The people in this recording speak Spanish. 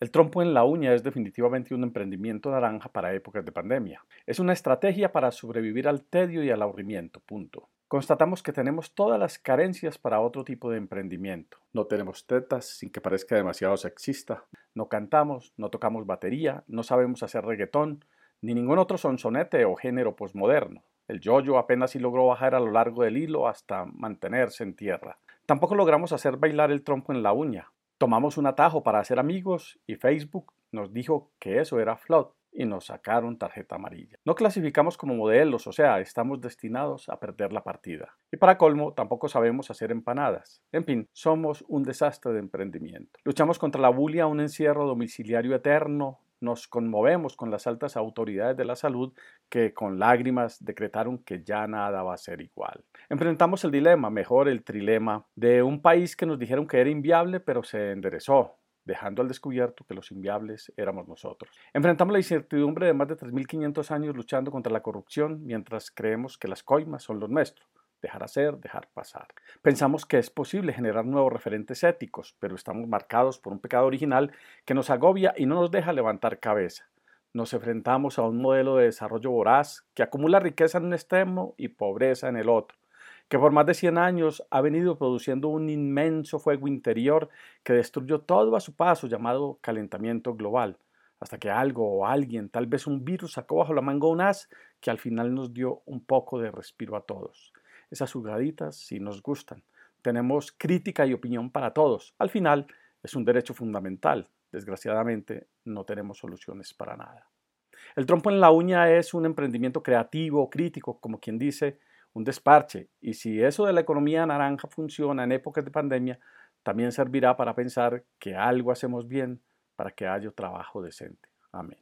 El trompo en la uña es definitivamente un emprendimiento naranja para épocas de pandemia. Es una estrategia para sobrevivir al tedio y al aburrimiento, punto. Constatamos que tenemos todas las carencias para otro tipo de emprendimiento. No tenemos tetas sin que parezca demasiado sexista. No cantamos, no tocamos batería, no sabemos hacer reggaetón, ni ningún otro sonsonete o género posmoderno. El yoyo apenas si logró bajar a lo largo del hilo hasta mantenerse en tierra. Tampoco logramos hacer bailar el trompo en la uña. Tomamos un atajo para hacer amigos y Facebook nos dijo que eso era flot y nos sacaron tarjeta amarilla. No clasificamos como modelos, o sea, estamos destinados a perder la partida. Y para colmo, tampoco sabemos hacer empanadas. En fin, somos un desastre de emprendimiento. Luchamos contra la bulia, un encierro domiciliario eterno, nos conmovemos con las altas autoridades de la salud que con lágrimas decretaron que ya nada va a ser igual. Enfrentamos el dilema, mejor el trilema, de un país que nos dijeron que era inviable pero se enderezó, dejando al descubierto que los inviables éramos nosotros. Enfrentamos la incertidumbre de más de 3.500 años luchando contra la corrupción mientras creemos que las coimas son los nuestros dejar hacer, dejar pasar. Pensamos que es posible generar nuevos referentes éticos, pero estamos marcados por un pecado original que nos agobia y no nos deja levantar cabeza. Nos enfrentamos a un modelo de desarrollo voraz que acumula riqueza en un extremo y pobreza en el otro, que por más de 100 años ha venido produciendo un inmenso fuego interior que destruyó todo a su paso llamado calentamiento global, hasta que algo o alguien, tal vez un virus, sacó bajo la manga un as que al final nos dio un poco de respiro a todos esas jugaditas si nos gustan. Tenemos crítica y opinión para todos. Al final es un derecho fundamental. Desgraciadamente no tenemos soluciones para nada. El trompo en la uña es un emprendimiento creativo, crítico, como quien dice, un desparche. Y si eso de la economía naranja funciona en épocas de pandemia, también servirá para pensar que algo hacemos bien para que haya trabajo decente. Amén.